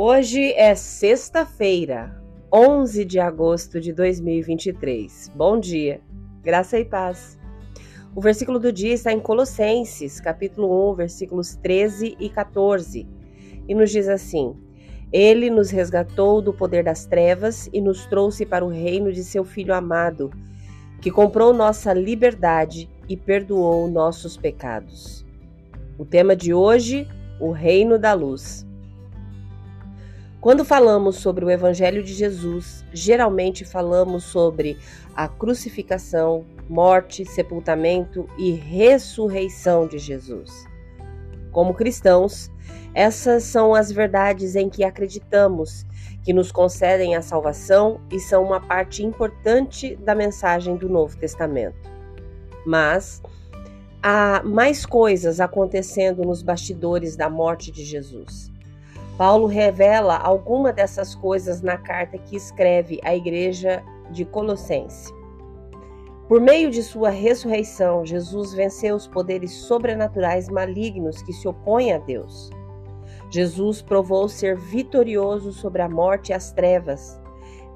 Hoje é sexta-feira, 11 de agosto de 2023. Bom dia, graça e paz. O versículo do dia está em Colossenses, capítulo 1, versículos 13 e 14, e nos diz assim: Ele nos resgatou do poder das trevas e nos trouxe para o reino de seu Filho amado, que comprou nossa liberdade e perdoou nossos pecados. O tema de hoje: o reino da luz. Quando falamos sobre o Evangelho de Jesus, geralmente falamos sobre a crucificação, morte, sepultamento e ressurreição de Jesus. Como cristãos, essas são as verdades em que acreditamos, que nos concedem a salvação e são uma parte importante da mensagem do Novo Testamento. Mas há mais coisas acontecendo nos bastidores da morte de Jesus. Paulo revela alguma dessas coisas na carta que escreve à igreja de Colossense. Por meio de sua ressurreição, Jesus venceu os poderes sobrenaturais malignos que se opõem a Deus. Jesus provou ser vitorioso sobre a morte e as trevas.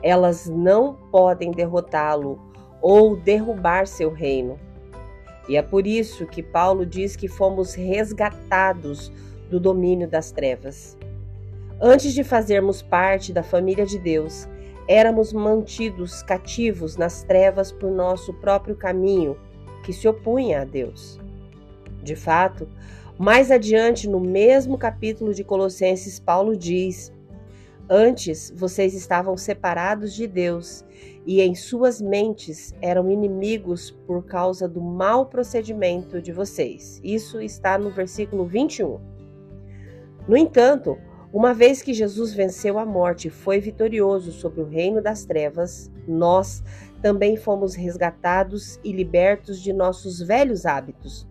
Elas não podem derrotá-lo ou derrubar seu reino. E é por isso que Paulo diz que fomos resgatados do domínio das trevas. Antes de fazermos parte da família de Deus, éramos mantidos cativos nas trevas por nosso próprio caminho, que se opunha a Deus. De fato, mais adiante no mesmo capítulo de Colossenses, Paulo diz: Antes vocês estavam separados de Deus e em suas mentes eram inimigos por causa do mau procedimento de vocês. Isso está no versículo 21. No entanto, uma vez que Jesus venceu a morte e foi vitorioso sobre o reino das trevas, nós também fomos resgatados e libertos de nossos velhos hábitos.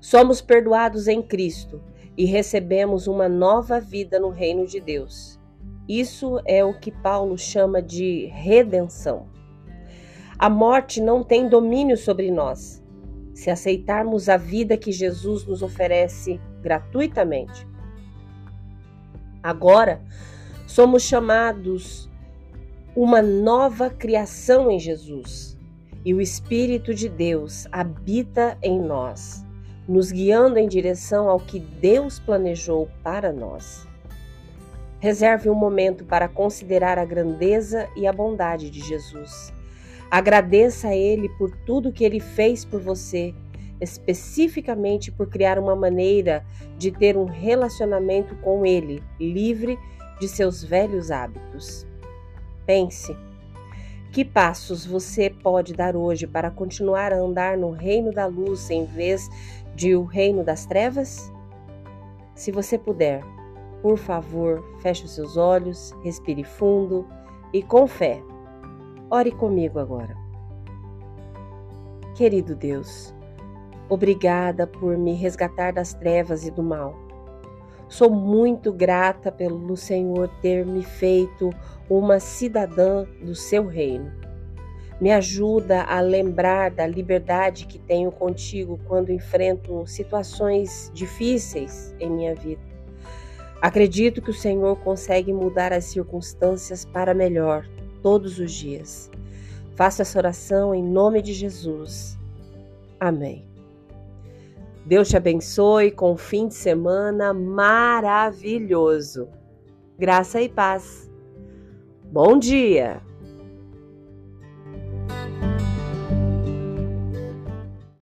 Somos perdoados em Cristo e recebemos uma nova vida no reino de Deus. Isso é o que Paulo chama de redenção. A morte não tem domínio sobre nós, se aceitarmos a vida que Jesus nos oferece gratuitamente. Agora, somos chamados uma nova criação em Jesus e o Espírito de Deus habita em nós, nos guiando em direção ao que Deus planejou para nós. Reserve um momento para considerar a grandeza e a bondade de Jesus. Agradeça a Ele por tudo que Ele fez por você especificamente por criar uma maneira de ter um relacionamento com Ele, livre de seus velhos hábitos. Pense: que passos você pode dar hoje para continuar a andar no reino da luz em vez de o reino das trevas? Se você puder, por favor, feche os seus olhos, respire fundo e com fé. Ore comigo agora. Querido Deus, Obrigada por me resgatar das trevas e do mal. Sou muito grata pelo Senhor ter me feito uma cidadã do seu reino. Me ajuda a lembrar da liberdade que tenho contigo quando enfrento situações difíceis em minha vida. Acredito que o Senhor consegue mudar as circunstâncias para melhor todos os dias. Faço essa oração em nome de Jesus. Amém. Deus te abençoe com um fim de semana maravilhoso. Graça e paz. Bom dia!